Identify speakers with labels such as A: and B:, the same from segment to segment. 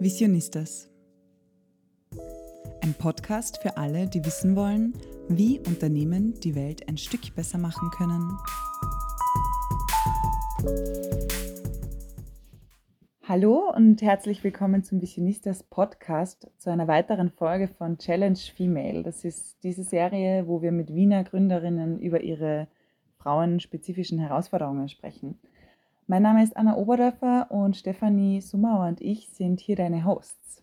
A: Visionistas. Ein Podcast für alle, die wissen wollen, wie Unternehmen die Welt ein Stück besser machen können. Hallo und herzlich willkommen zum Visionistas Podcast zu einer weiteren Folge von Challenge Female. Das ist diese Serie, wo wir mit Wiener Gründerinnen über ihre frauenspezifischen Herausforderungen sprechen. Mein Name ist Anna Oberdörfer und Stefanie Sumauer und ich sind hier deine Hosts.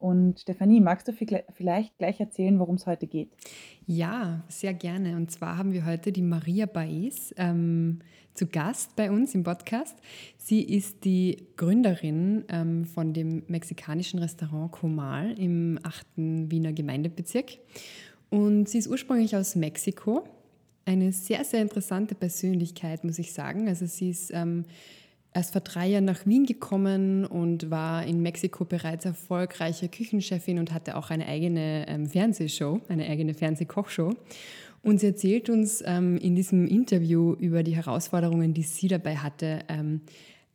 A: Und Stefanie, magst du vielleicht gleich erzählen, worum es heute geht?
B: Ja, sehr gerne. Und zwar haben wir heute die Maria Baez ähm, zu Gast bei uns im Podcast. Sie ist die Gründerin ähm, von dem mexikanischen Restaurant Comal im 8. Wiener Gemeindebezirk. Und sie ist ursprünglich aus Mexiko eine sehr, sehr interessante Persönlichkeit, muss ich sagen. Also sie ist ähm, erst vor drei Jahren nach Wien gekommen und war in Mexiko bereits erfolgreiche Küchenchefin und hatte auch eine eigene ähm, Fernsehshow, eine eigene Fernsehkochshow. Und sie erzählt uns ähm, in diesem Interview über die Herausforderungen, die sie dabei hatte, ähm,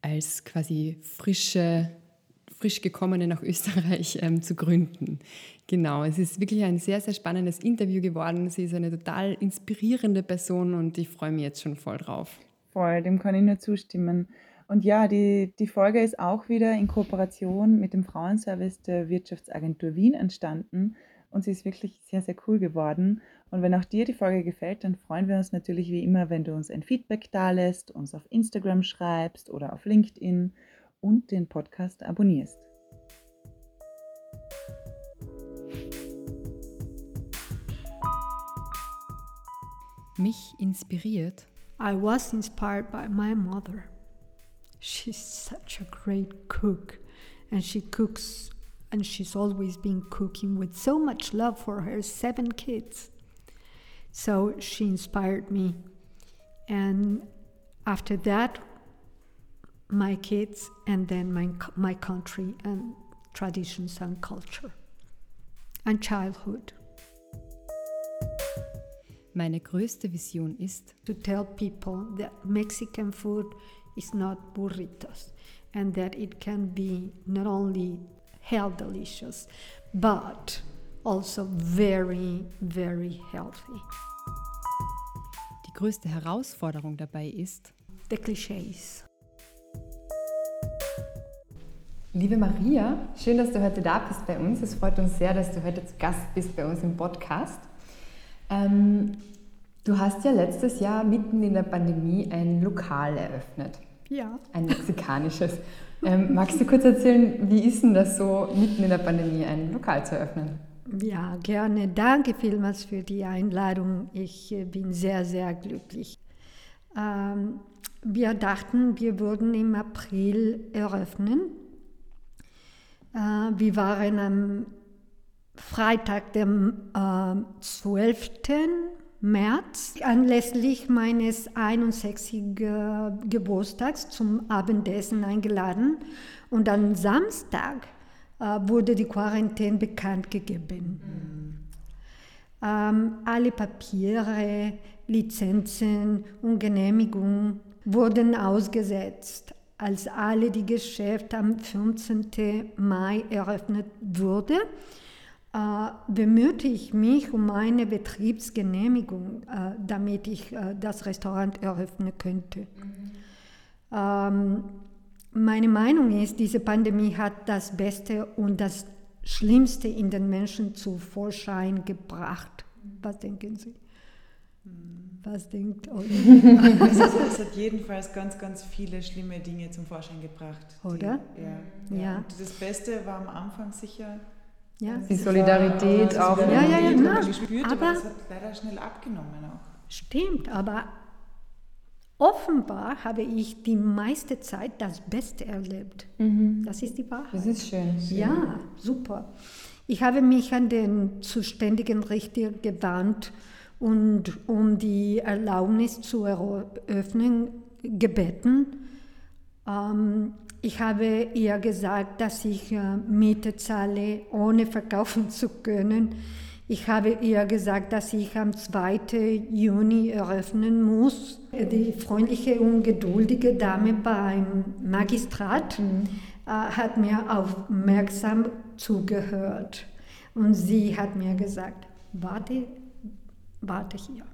B: als quasi frische frisch gekommene nach Österreich ähm, zu gründen. Genau, es ist wirklich ein sehr, sehr spannendes Interview geworden. Sie ist eine total inspirierende Person und ich freue mich jetzt schon voll drauf.
A: Voll, dem kann ich nur zustimmen. Und ja, die, die Folge ist auch wieder in Kooperation mit dem Frauenservice der Wirtschaftsagentur Wien entstanden und sie ist wirklich sehr, sehr cool geworden. Und wenn auch dir die Folge gefällt, dann freuen wir uns natürlich wie immer, wenn du uns ein Feedback dalässt, uns auf Instagram schreibst oder auf LinkedIn und den Podcast abonnierst.
B: Mich inspiriert.
C: I was inspired by my mother. She's such a great cook and she cooks and she's always been cooking with so much love for her seven kids. So she inspired me. And after that, my kids and then my, my country and traditions and culture and childhood.
B: Meine größte Vision ist
C: to tell people that Mexican food is not burritos and that it can be not only health delicious but also very very healthy.
B: Die größte Herausforderung dabei ist
C: the clichés.
B: Liebe Maria, schön, dass du heute da bist bei uns. Es freut uns sehr, dass du heute zu Gast bist bei uns im Podcast. Ähm, du hast ja letztes Jahr mitten in der Pandemie ein Lokal eröffnet.
C: Ja.
B: Ein mexikanisches. ähm, magst du kurz erzählen, wie ist denn das so, mitten in der Pandemie ein Lokal zu eröffnen?
C: Ja, gerne. Danke vielmals für die Einladung. Ich äh, bin sehr, sehr glücklich. Ähm, wir dachten, wir würden im April eröffnen wir waren am Freitag, dem 12. Äh, März, anlässlich meines 61. Geburtstags zum Abendessen eingeladen. Und am Samstag äh, wurde die Quarantäne bekannt gegeben. Mhm. Ähm, alle Papiere, Lizenzen und Genehmigungen wurden ausgesetzt als alle die Geschäfte am 15. Mai eröffnet wurde, äh, bemühte ich mich um eine Betriebsgenehmigung, äh, damit ich äh, das Restaurant eröffnen könnte. Mhm. Ähm, meine Meinung ist, diese Pandemie hat das Beste und das Schlimmste in den Menschen zu Vorschein gebracht. Was denken Sie?
A: Mhm. Was denkt euch? Also es hat jedenfalls ganz, ganz viele schlimme Dinge zum Vorschein gebracht.
C: Oder?
A: Die, ja, ja. ja. Und das Beste war am Anfang sicher
B: ja. die Solidarität
C: auch. Ja, ja, ja,
A: ja. Gespürt, aber, aber es hat leider schnell abgenommen auch.
C: Stimmt, aber offenbar habe ich die meiste Zeit das Beste erlebt. Mhm. Das ist die Wahrheit.
B: Das ist schön.
C: Ja, super. Ich habe mich an den zuständigen Richter gewandt und um die Erlaubnis zu eröffnen gebeten. Ähm, ich habe ihr gesagt, dass ich äh, Miete zahle, ohne verkaufen zu können. Ich habe ihr gesagt, dass ich am 2. Juni eröffnen muss. Die freundliche und geduldige Dame beim Magistrat mhm. äh, hat mir aufmerksam zugehört. Und sie hat mir gesagt, warte, warte hier,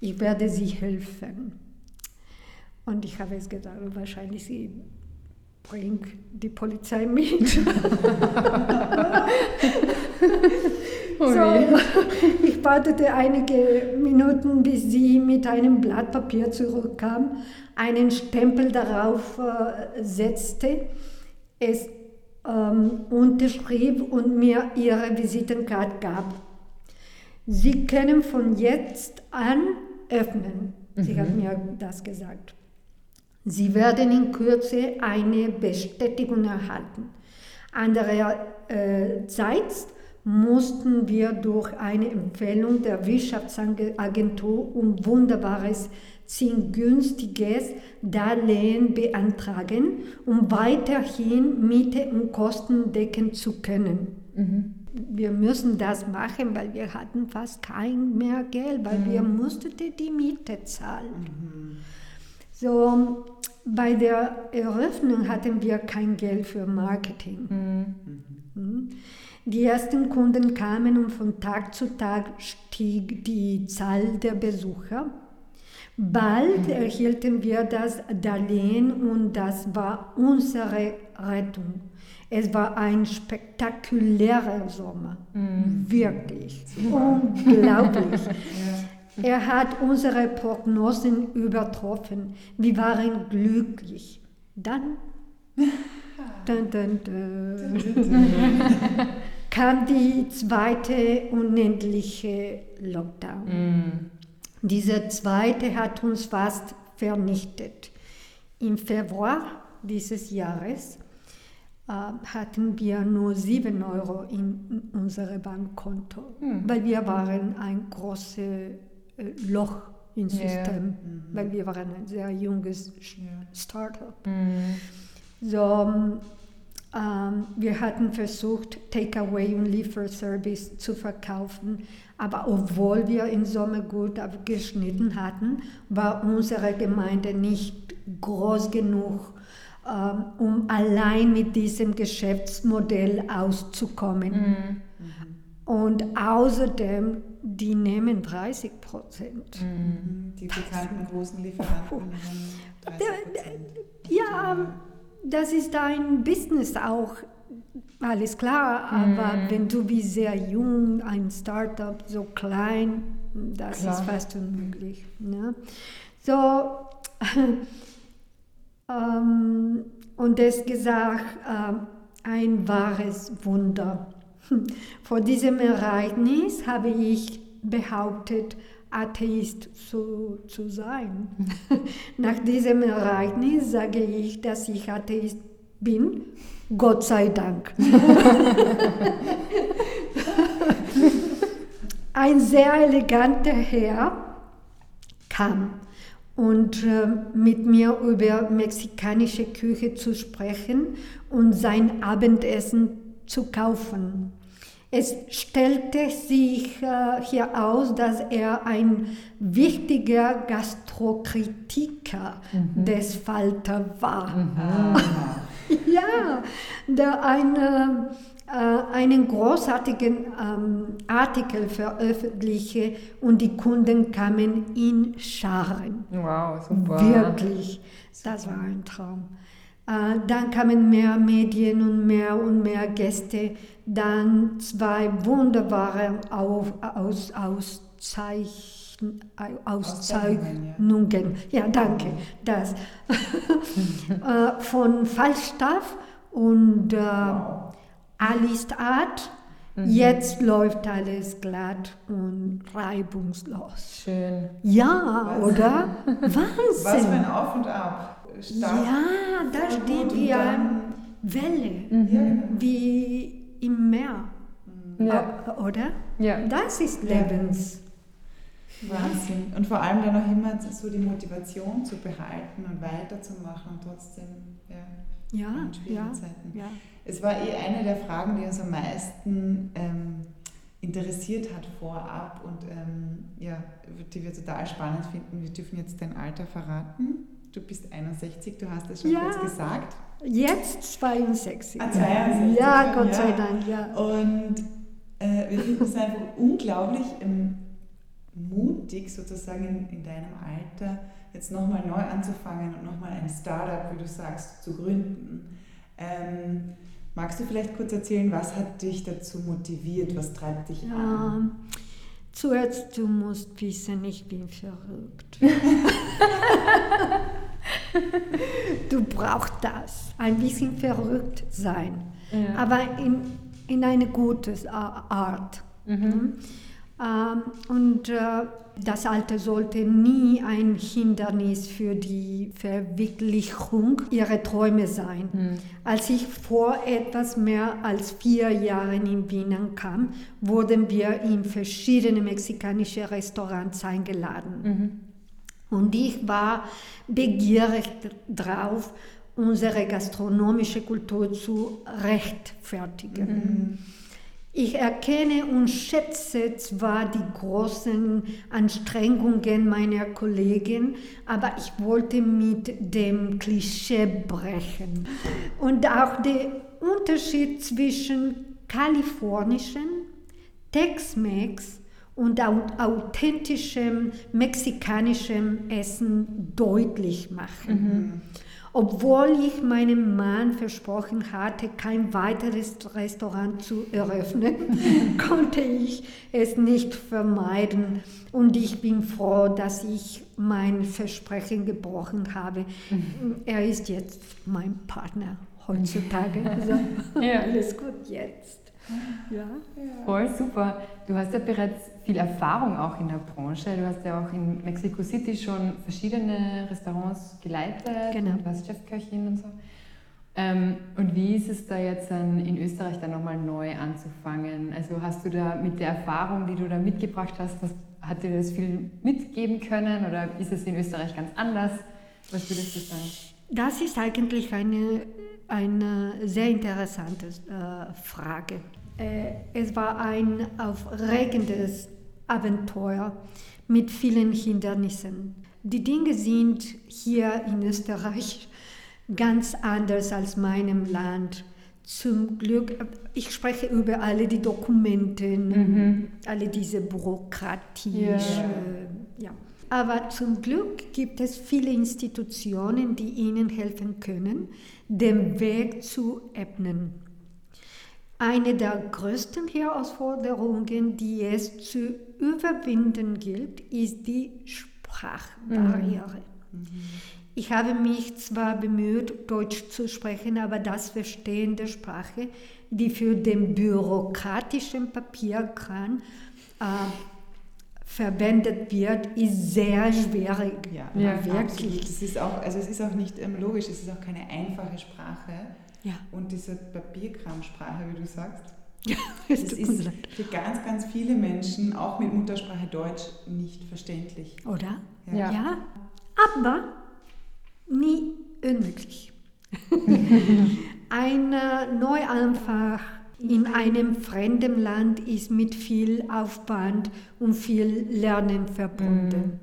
C: ich werde Sie helfen. Und ich habe es gedacht, wahrscheinlich sie bringt die Polizei mit. so, ich wartete einige Minuten, bis sie mit einem Blatt Papier zurückkam, einen Stempel darauf äh, setzte, es ähm, unterschrieb und mir ihre Visitenkarte gab. Sie können von jetzt an öffnen. Sie mhm. hat mir das gesagt. Sie werden in Kürze eine Bestätigung erhalten. Andererseits mussten wir durch eine Empfehlung der Wirtschaftsagentur um wunderbares, zinsgünstiges Darlehen beantragen, um weiterhin Miete und Kosten decken zu können. Mhm. Wir müssen das machen, weil wir hatten fast kein mehr Geld, weil mhm. wir mussten die Miete zahlen. Mhm. So, bei der Eröffnung hatten wir kein Geld für Marketing. Mhm. mhm. Die ersten Kunden kamen und von Tag zu Tag stieg die Zahl der Besucher. Bald mhm. erhielten wir das Darlehen und das war unsere Rettung. Es war ein spektakulärer Sommer, mhm. wirklich unglaublich. ja. Er hat unsere Prognosen übertroffen. Wir waren glücklich. Dann, dun, dun, dun, kam die zweite unendliche Lockdown. Mm. Dieser zweite hat uns fast vernichtet. Im Februar dieses Jahres hatten wir nur 7 Euro in unserem Bankkonto, mm. weil wir waren ein großes äh, Loch im System, mhm. weil wir waren ein sehr junges Startup. Mhm. So, ähm, wir hatten versucht, Takeaway und Lieferservice zu verkaufen, aber obwohl wir im Sommer gut abgeschnitten hatten, war unsere Gemeinde nicht groß genug, um allein mit diesem Geschäftsmodell auszukommen. Mhm. Und außerdem die nehmen 30 Prozent.
A: Mhm. Die bekannten großen Lieferanten.
C: Ja, das ist ein Business auch, alles klar, aber mhm. wenn du bist sehr jung, ein Startup so klein, das klar. ist fast unmöglich. Ne? So, ähm, und das gesagt, äh, ein wahres Wunder. Vor diesem Ereignis habe ich behauptet, Atheist zu, zu sein. Nach diesem Ereignis sage ich, dass ich Atheist bin, Gott sei Dank. Ein sehr eleganter Herr kam und äh, mit mir über mexikanische Küche zu sprechen und sein Abendessen zu kaufen. Es stellte sich äh, hier aus, dass er ein wichtiger Gastrokritiker mhm. des Falter war. Mhm. ja, der eine, einen großartigen ähm, Artikel veröffentlichte und die Kunden kamen in Scharen.
A: Wow, super.
C: Wirklich, das war ein Traum. Äh, dann kamen mehr Medien und mehr und mehr Gäste. Dann zwei wunderbare Auf, aus, Auszeichen, Auszeichnungen. Ja, danke. Das. Äh, von Falstaff und äh, wow. Alice Art. Mhm. Jetzt läuft alles glatt und reibungslos.
A: Schön.
C: Ja, Was? oder? Wahnsinn.
A: Was für ein Auf und Ab
C: stark. Ja, da steht wie eine Welle, mhm. wie im Meer. Ja. Oder? Ja. Das ist Lebens.
A: Wahnsinn. Und vor allem dann auch immer so die Motivation zu behalten und weiterzumachen und trotzdem ja,
C: ja, in schwierigen ja,
A: Zeiten. Ja. Es war eh eine der Fragen, die uns am meisten ähm, interessiert hat vorab und ähm, ja, die wir total spannend finden. Wir dürfen jetzt dein Alter verraten. Du bist 61, du hast es schon ja. kurz gesagt.
C: Jetzt 62.
A: Ah, 62.
C: Ja, Gott sei Dank, ja.
A: Und äh, wir finden es einfach unglaublich ähm, mutig, sozusagen in, in deinem Alter, jetzt nochmal neu anzufangen und nochmal ein Startup, wie du sagst, zu gründen. Ähm, magst du vielleicht kurz erzählen, was hat dich dazu motiviert? Was treibt dich
C: ja.
A: an?
C: Zuerst, du musst wissen, ich bin verrückt. du brauchst das, ein bisschen verrückt sein, ja. aber in, in eine gute Art. Mhm. Ähm, und äh, das Alter sollte nie ein Hindernis für die Verwirklichung ihrer Träume sein. Mhm. Als ich vor etwas mehr als vier Jahren in Wien ankam, wurden wir in verschiedene mexikanische Restaurants eingeladen. Mhm. Und ich war begierig drauf, unsere gastronomische Kultur zu rechtfertigen. Mhm. Ich erkenne und schätze zwar die großen Anstrengungen meiner Kollegen, aber ich wollte mit dem Klischee brechen. Und auch der Unterschied zwischen kalifornischen, Tex-Mex und authentischem mexikanischem Essen deutlich machen. Mhm. Obwohl ich meinem Mann versprochen hatte, kein weiteres Restaurant zu eröffnen, konnte ich es nicht vermeiden. Und ich bin froh, dass ich mein Versprechen gebrochen habe. Mhm. Er ist jetzt mein Partner heutzutage. Also, ja. Alles gut jetzt.
B: Ja. Voll super. Du hast ja bereits viel Erfahrung auch in der Branche. Du hast ja auch in Mexico City schon verschiedene Restaurants geleitet. Genau. Du warst Chefköchin und so. Ähm, und wie ist es da jetzt in Österreich dann nochmal neu anzufangen? Also hast du da mit der Erfahrung, die du da mitgebracht hast, hast hat dir das viel mitgeben können oder ist es in Österreich ganz anders? Was würdest du sagen?
C: Das ist eigentlich eine, eine sehr interessante äh, Frage. Äh, es war ein aufregendes Abenteuer mit vielen Hindernissen. Die Dinge sind hier in Österreich ganz anders als meinem Land. Zum Glück, ich spreche über alle die Dokumente, mhm. alle diese Bürokratie. Ja. Äh, ja. Aber zum Glück gibt es viele Institutionen, die Ihnen helfen können, den Weg zu ebnen. Eine der größten Herausforderungen, die es zu überwinden gilt, ist die Sprachbarriere. Mhm. Ich habe mich zwar bemüht, Deutsch zu sprechen, aber das Verstehen der Sprache, die für den bürokratischen Papierkran äh, verwendet wird, ist sehr schwierig.
A: Ja, ja wirklich. Es ist auch, also es ist auch nicht ähm, logisch, es ist auch keine einfache Sprache. Ja. Und diese Papierkramsprache, wie du sagst, ja, das ist für ganz, ganz viele Menschen, auch mit Muttersprache Deutsch, nicht verständlich.
C: Oder? Ja. ja. Aber nie unmöglich. Ein Neuanfang in einem fremden Land ist mit viel Aufwand und viel Lernen verbunden. Mhm.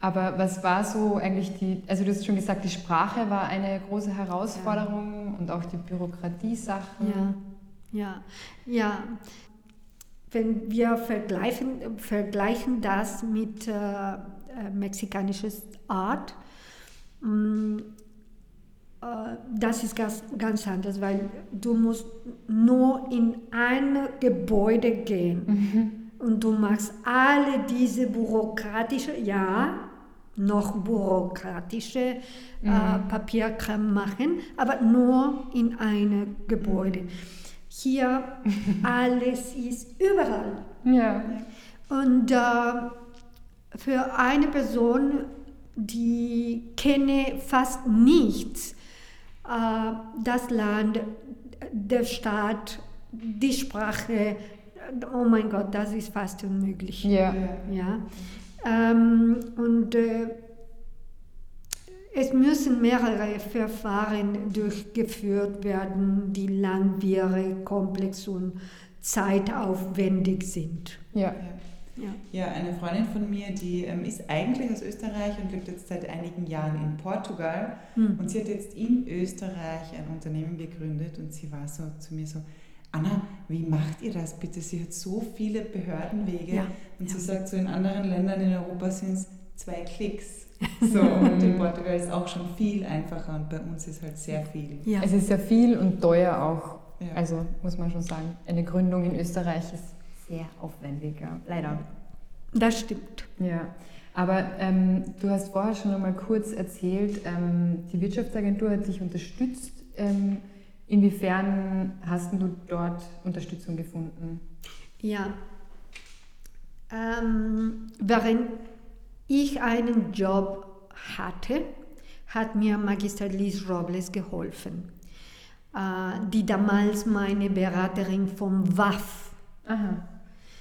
B: Aber was war so eigentlich die, also du hast schon gesagt, die Sprache war eine große Herausforderung ja. Und auch die Bürokratiesachen.
C: Ja, ja, ja. Wenn wir vergleichen, vergleichen das mit äh, äh mexikanisches Art, mh, mm, äh, das ist ganz, ganz anders, weil du musst nur in ein Gebäude gehen mhm. und du machst alle diese bürokratische, ja, noch bürokratische äh, mhm. äh, Papierkram machen, aber nur in einem Gebäude. Mhm. Hier alles ist überall. Ja. Und äh, für eine Person, die kenne fast nichts, äh, das Land, der Staat, die Sprache, oh mein Gott, das ist fast unmöglich. Ja. ja. Ähm, und äh, es müssen mehrere Verfahren durchgeführt werden, die langwierig, komplex und zeitaufwendig sind.
A: Ja.
C: Ja.
A: Ja, eine Freundin von mir, die ähm, ist eigentlich aus Österreich und lebt jetzt seit einigen Jahren in Portugal.
C: Hm.
A: Und sie hat jetzt in Österreich ein Unternehmen gegründet und sie war so zu mir so, Anna, wie macht ihr das bitte? Sie hat so viele Behördenwege
C: Ja,
A: und
C: ja.
A: sie sagt, so in anderen Ländern in Europa sind es zwei Klicks. So, und in Portugal ist auch schon viel einfacher und bei uns ist halt sehr viel.
C: Ja.
B: Es ist sehr viel und teuer auch.
A: Ja.
B: Also muss man schon sagen, eine Gründung in Österreich ist sehr aufwendig, ja. leider.
C: Das stimmt.
B: Ja, aber ähm, du hast vorher schon einmal kurz erzählt, ähm, die Wirtschaftsagentur hat dich unterstützt. Ähm, inwiefern hast du dort Unterstützung gefunden?
C: Ja. Ähm, während ich einen Job hatte, hat mir Magister Liz Robles geholfen, äh, die damals meine Beraterin vom WAF,
B: Aha.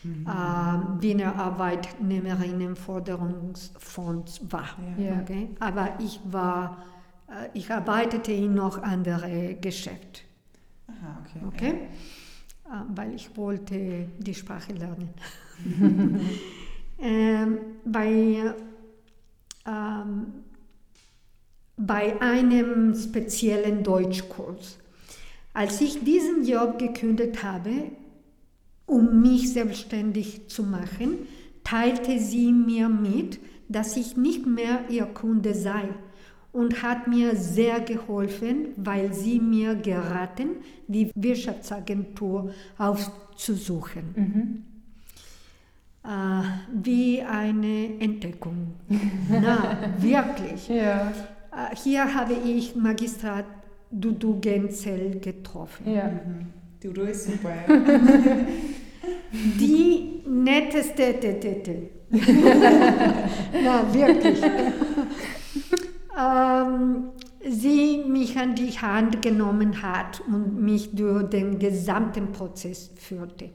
C: äh, Wiener Arbeitnehmerinnenforderungsfonds war.
B: Ja.
C: Okay? Aber ich war, ich arbeitete in noch andere Geschäfte.
A: Aha, okay.
C: Okay? Äh, weil ich wollte die Sprache lernen. ähm, bei, ähm, bei einem speziellen Deutschkurs. Als ich diesen Job gekündigt habe, um mich selbstständig zu machen, teilte sie mir mit, dass ich nicht mehr ihr Kunde sei und hat mir sehr geholfen, weil sie mir geraten, die Wirtschaftsagentur aufzusuchen. Äh, wie eine Entdeckung. Na, wirklich.
B: Ja.
C: Äh, hier habe ich Magistrat Dudu Genzel getroffen.
B: Ja.
A: Mhm. Du, du ist super.
C: Die netteste Tete. Na, wirklich. Ähm, sie mich an die Hand genommen hat und mich durch den gesamten Prozess führte.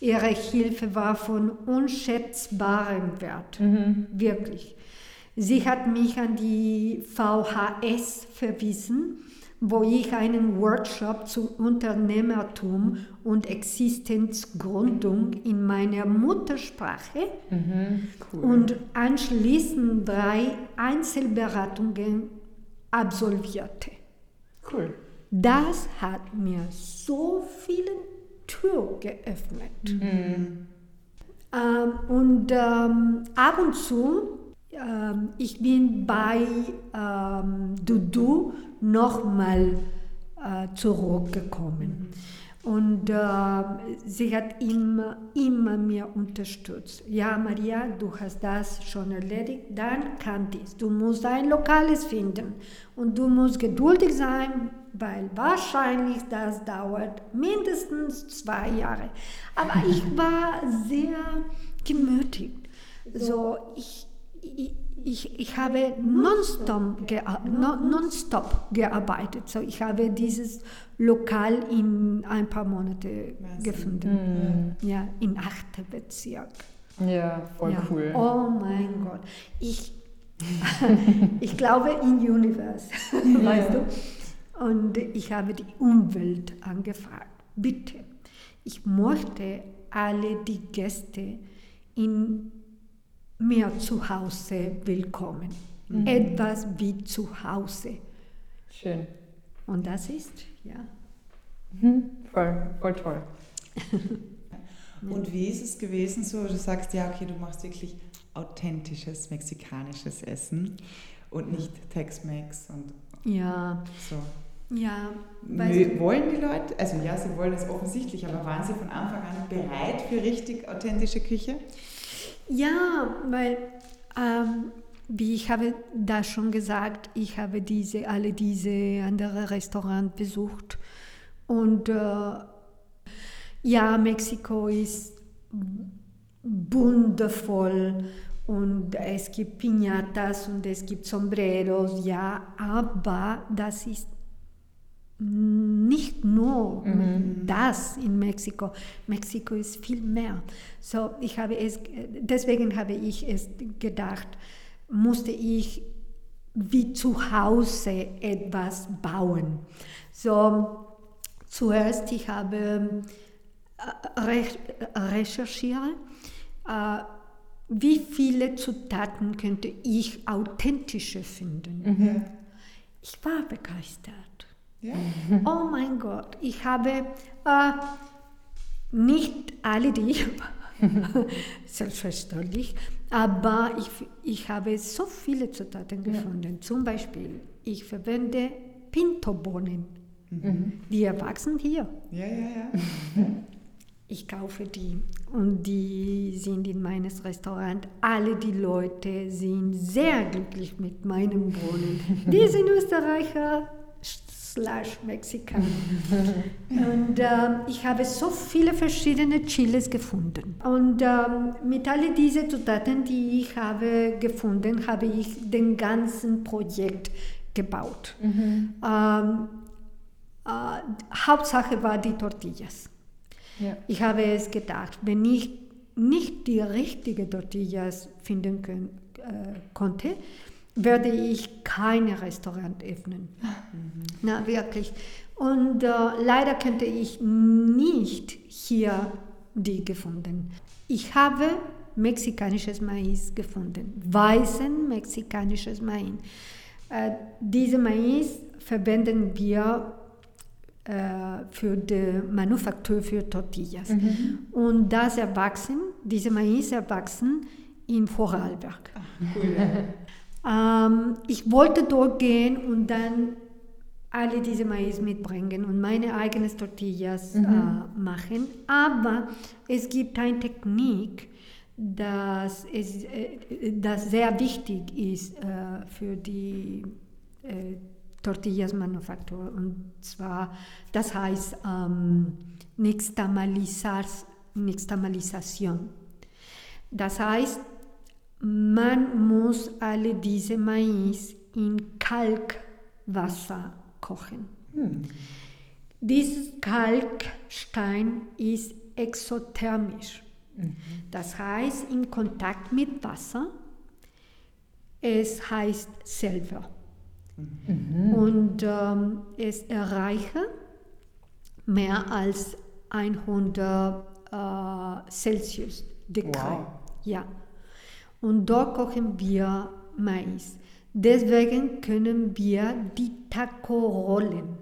C: Ihre Hilfe war von unschätzbarem Wert, wirklich. Sie hat mich an die VHS verwiesen, wo ich einen Workshop zu Unternehmertum und Existenzgründung in meiner Muttersprache und anschließend drei Einzelberatungen absolvierte.
B: Cool.
C: Das hat mir so viele Türen geöffnet. Ähm, und ähm, ab und zu, ähm, ich bin bei ähm, Dudu nochmal äh, zurückgekommen. Und äh, sie hat immer, immer mir unterstützt. Ja, Maria, du hast das schon erledigt, dann kann dies. Du musst ein Lokales finden und du musst geduldig sein, weil wahrscheinlich das dauert mindestens zwei Jahre. Aber ich war sehr gemütigt. So, ich, ich, ich, habe nonstop, gea non, nonstop gearbeitet. So, ich habe dieses Lokal in ein paar Monate
A: Wahnsinn.
C: gefunden. Ja, in achten Bezirk.
B: Ja, voll
C: ja.
B: cool.
C: Oh mein Gott. Ich, ich glaube in Universe, weißt du? Und ich habe die Umwelt angefragt. Bitte, ich möchte alle die Gäste in mir zu Hause willkommen. Etwas wie zu Hause.
B: Schön.
C: Und das ist, ja.
B: Mhm. Voll, voll toll.
A: Und wie ist es gewesen so, du sagst, ja, okay, du machst wirklich authentisches mexikanisches Essen und nicht Tex-Mex und
C: Ja,
A: so.
C: ja. du,
A: wollen die Leute, also ja, sie wollen es offensichtlich, aber waren sie von Anfang an bereit für richtig authentische Küche?
C: Ja, weil, ähm, wie ich habe da schon gesagt, ich habe diese, alle diese anderen Restaurants besucht. Und äh, ja, Mexiko ist wundervoll und es gibt Piñatas und es gibt Sombreros, ja, aber das ist nicht nur das in Mexiko. Mexiko ist viel mehr. So, ich habe es, deswegen habe ich es gedacht, musste ich wie zu Hause etwas bauen. So, zuerst ich habe äh, re recherchiert, äh, wie viele Zutaten könnte ich authentische finden. Ich war begeistert.
A: Ja.
C: Oh mein Gott, ich habe äh, nicht alle die, selbstverständlich, aber ich, ich habe so viele Zutaten gefunden. Zum Beispiel, ich verwende Pintobohnen. Die erwachsen hier.
A: Ja, ja, ja.
C: Ich kaufe die und die sind in meines Restaurant. Alle die Leute sind sehr glücklich mit meinen Bohnen. Die sind Österreicher slash Mexikaner. Und ähm, ich habe so viele verschiedene Chiles gefunden. Und ähm, mit all diesen Zutaten, die ich habe gefunden, habe ich den ganzen Projekt gebaut. Ähm, äh, Hauptsache war die Tortillas.
B: Ja.
C: Ich habe es gedacht, wenn ich nicht die richtige Tortillas finden können, äh, konnte, werde ich kein Restaurant öffnen. Na, wirklich. Und äh, leider könnte ich nicht hier die gefunden. Ich habe mexikanisches Mais gefunden, weißen mexikanisches Mais. Äh, diese Mais verwenden wir äh, für die Manufaktur für Tortillas. Und das erwachsen, diese Mais erwachsen in Vorarlberg.
A: Cool.
C: Ähm, ich wollte dort gehen und dann alle diese Mais mitbringen und meine eigenen Tortillas äh, machen. Aber es gibt eine Technik, das, es, äh, das sehr wichtig ist äh, für die äh, Tortillas Manufaktur. Und zwar, das heißt ähm, Nixtamalisation. Das heißt, man muss alle diese Mais in Kalkwasser kochen. Dieses Kalkstein ist exothermisch. Das heißt, in Kontakt mit Wasser, es heißt Silber. Und ähm, es erreiche mehr als 100 äh, Celsius Degree.
A: Wow.
C: Ja. Und dort kochen wir Mais. Deswegen können wir die Taco-Rollen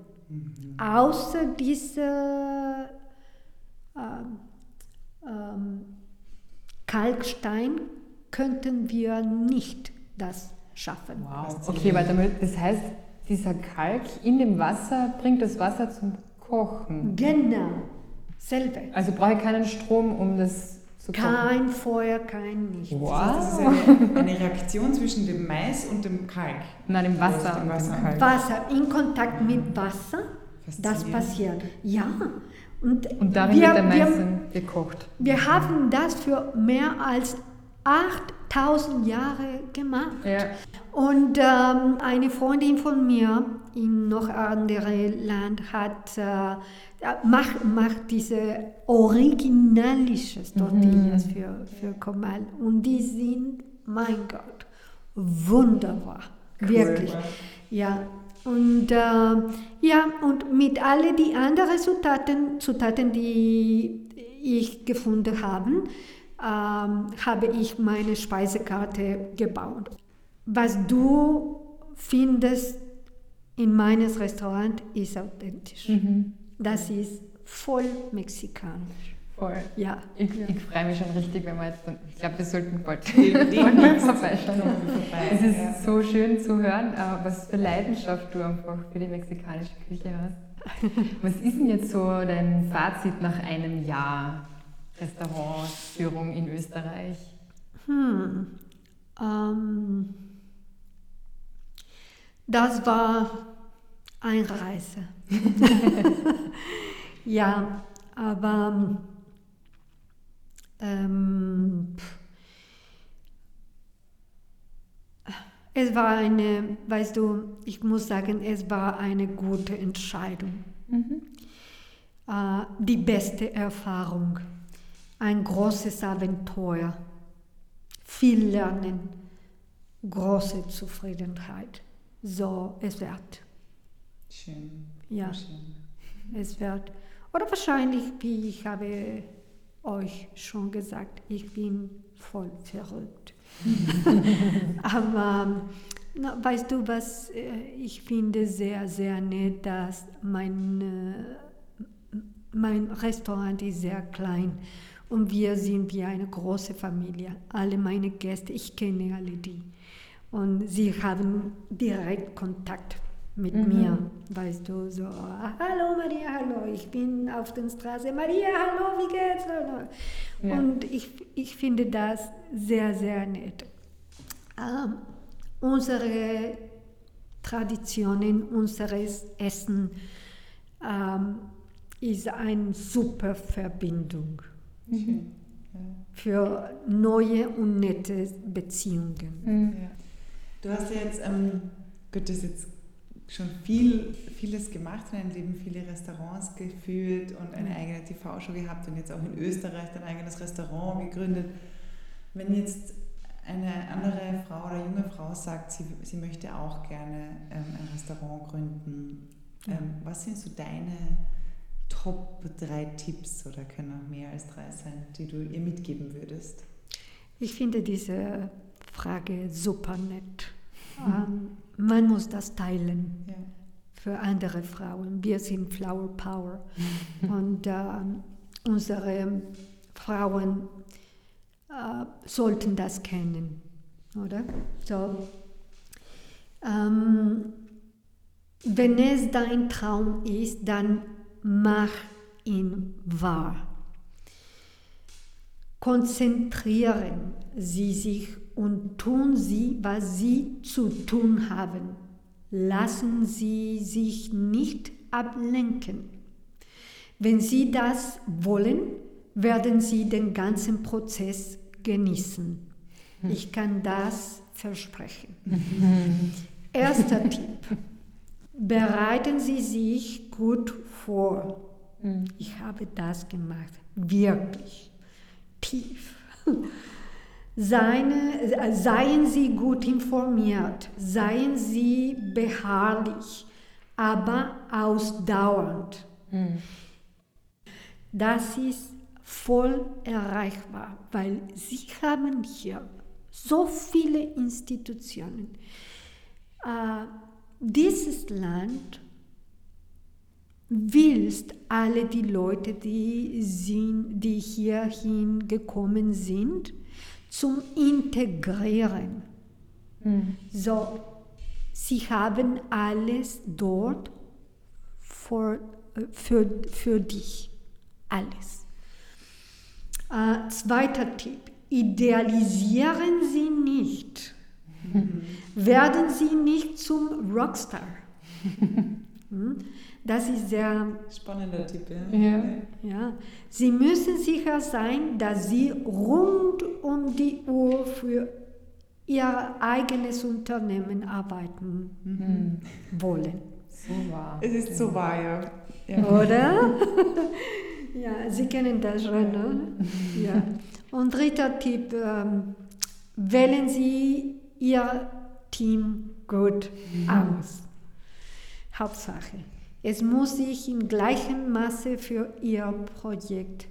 C: außer dieser ähm, ähm, Kalkstein könnten wir nicht das schaffen.
B: Wow. Okay, warte mal. Das heißt, dieser Kalk in dem Wasser bringt das Wasser zum Kochen.
C: Genau, selbe.
B: Also brauche ich keinen Strom, um das zu kochen.
C: Kein Feuer, kein nichts.
A: Das ist
B: Wow.
A: eine, eine Reaktion zwischen dem Mais und dem Kalk.
B: Nein, dem Wasser
A: Dem
B: und
A: Wasser.
B: dem Kalk.
C: Wasser in Kontakt mit Wasser, das passiert. Ja. Und,
B: Und darin
C: wir,
B: wird der Mais
C: wir,
B: dann gekocht.
C: wir haben das für mehr als 8000 Jahre gemacht.
B: Ja.
C: Und ähm, eine Freundin von mir in noch anderem Land hat, äh, macht, macht diese originalische Tortillas für, für Comal. Und die sind, mein Gott, wunderbar. Wirklich. Ja. Und, äh, ja, und mit all die anderen Zutaten, Zutaten, die ich gefunden habe, ähm, habe ich meine Speisekarte gebaut. Was du findest in meines Restaurant ist authentisch. Das ist voll mexikanisch.
B: Voll.
C: Ja.
B: Ich, ich freue mich schon richtig, wenn wir jetzt dann, ich glaube, wir sollten bald vorbeischauen. Es ist
A: ja.
B: so schön zu hören, äh, was für Leidenschaft du einfach für die mexikanische Küche hast. Was ist denn jetzt so dein Fazit nach einem Jahr Restaurantführung in Österreich?
C: Hm. Ähm, das war eine Reise. ja, aber ähm, es war eine, weißt du, ich muss sagen, es war eine gute Entscheidung. Äh, die beste Erfahrung, ein großes Abenteuer, viel Lernen, große Zufriedenheit. So, es wird.
A: Schön.
C: Ja,
A: Schön.
C: es wird. Oder wahrscheinlich, wie ich habe euch schon gesagt, ich bin voll verrückt. Aber na, weißt du, was äh, ich finde sehr, sehr nett, dass mein, äh, mein Restaurant ist sehr klein und wir sind wie eine große Familie. Alle meine Gäste, ich kenne alle die. Und sie haben direkt Kontakt mit mhm. mir, weißt du, so, hallo Maria, hallo, ich bin auf der Straße, Maria, hallo, wie geht's? Ja. Und ich, ich finde das sehr, sehr nett. Ähm, unsere Traditionen, unseres Essen ähm, ist eine super Verbindung mhm. für neue und nette Beziehungen.
A: Mhm. Ja. Du hast ja jetzt, ähm, gut, das jetzt schon viel, vieles gemacht in deinem Leben, viele Restaurants geführt und eine eigene TV-Show gehabt und jetzt auch in Österreich dein eigenes Restaurant gegründet. Wenn jetzt eine andere Frau oder junge Frau sagt, sie, sie möchte auch gerne ähm, ein Restaurant gründen, ähm, was sind so deine Top 3 Tipps oder können auch mehr als drei sein, die du ihr mitgeben würdest?
C: Ich finde diese Frage super nett. Mhm. Ähm, man muss das teilen ja. für andere Frauen. Wir sind Flower Power und äh, unsere Frauen äh, sollten das kennen, oder? So. Ähm, wenn es dein Traum ist, dann mach ihn wahr. Konzentrieren Sie sich und tun Sie, was Sie zu tun haben. Lassen Sie sich nicht ablenken. Wenn Sie das wollen, werden Sie den ganzen Prozess genießen. Ich kann das versprechen. Erster Tipp. Bereiten Sie sich gut vor. Ich habe das gemacht. Wirklich. Tief. Seine, seien Sie gut informiert, seien Sie beharrlich, aber ausdauernd. Mhm. Das ist voll erreichbar, weil Sie haben hier so viele Institutionen. Äh, dieses Land willst alle die Leute, die, sind, die hierhin gekommen sind, zum Integrieren. Mhm. So, sie haben alles dort für, für, für dich. Alles. Äh, zweiter Tipp. Idealisieren Sie nicht. Mhm. Werden Sie nicht zum Rockstar. hm? Das ist sehr
A: spannender Tipp.
C: Ja. Ja. ja. Sie müssen sicher sein, dass Sie rund um die Uhr für Ihr eigenes Unternehmen arbeiten mhm. wollen.
A: So wahr. Es ist so wahr, ja.
C: ja. Oder? ja, Sie kennen das schon, ne? Ja. Und dritter Tipp, ähm, wählen Sie Ihr Team gut mhm. aus. Hauptsache. Es muss sich im gleichen Maße für ihr Projekt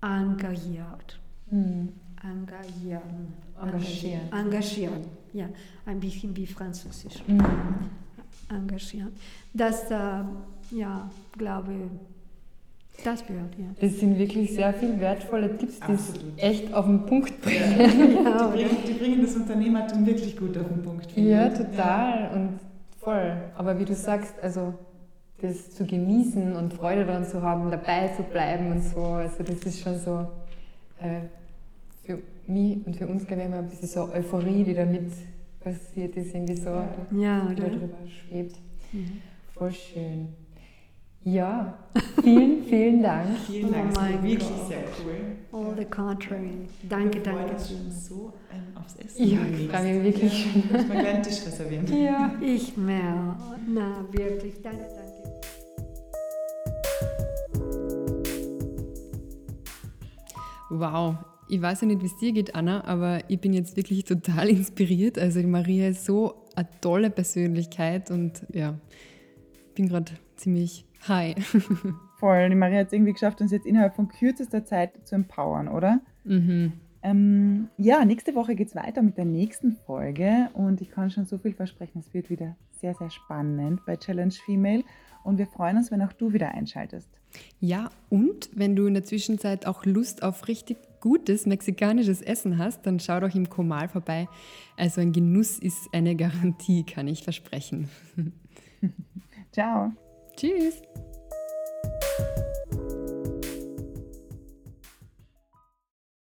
C: engagiert. Mhm. Engagieren.
A: Engagieren.
C: Engagieren. Ja, ein bisschen wie Französisch. Mhm. Engagieren. Das, äh, ja, glaube das gehört, ja.
B: Das sind wirklich sehr viele wertvolle Tipps, die es echt auf den Punkt bringen.
A: Ja, die, bringen die, bringen das Unternehmertum wirklich gut auf den Punkt.
B: Ja, total ja. und voll. Aber wie du sagst, also das zu genießen und Freude daran zu haben, dabei zu bleiben und so. Also das ist schon so äh, für mich und für uns, glaube ich, immer ein bisschen so Euphorie, die damit passiert ist, irgendwie so,
C: ja,
B: die da drüber schwebt. Mhm. Voll schön. Ja, vielen, vielen Dank.
A: vielen Dank, oh mein wirklich Gott. sehr cool.
C: All the contrary. Danke, danke.
A: Ich schon so ähm, aufs Essen.
B: Ja, ich freue mich wirklich
A: schon. Ja, ich mal gleich einen Tisch reservieren.
C: Ja, ich mehr. Na, wirklich. Danke, danke.
B: Wow, ich weiß ja nicht, wie es dir geht, Anna, aber ich bin jetzt wirklich total inspiriert. Also die Maria ist so eine tolle Persönlichkeit und ja, bin gerade ziemlich high.
A: Voll. Die Maria hat es irgendwie geschafft, uns jetzt innerhalb von kürzester Zeit zu empowern, oder?
B: Mhm.
A: Ähm, ja, nächste Woche geht es weiter mit der nächsten Folge und ich kann schon so viel versprechen. Es wird wieder sehr, sehr spannend bei Challenge Female und wir freuen uns, wenn auch du wieder einschaltest.
B: Ja, und wenn du in der Zwischenzeit auch Lust auf richtig gutes mexikanisches Essen hast, dann schau doch im Komal vorbei. Also ein Genuss ist eine Garantie, kann ich versprechen.
A: Ciao.
B: Tschüss.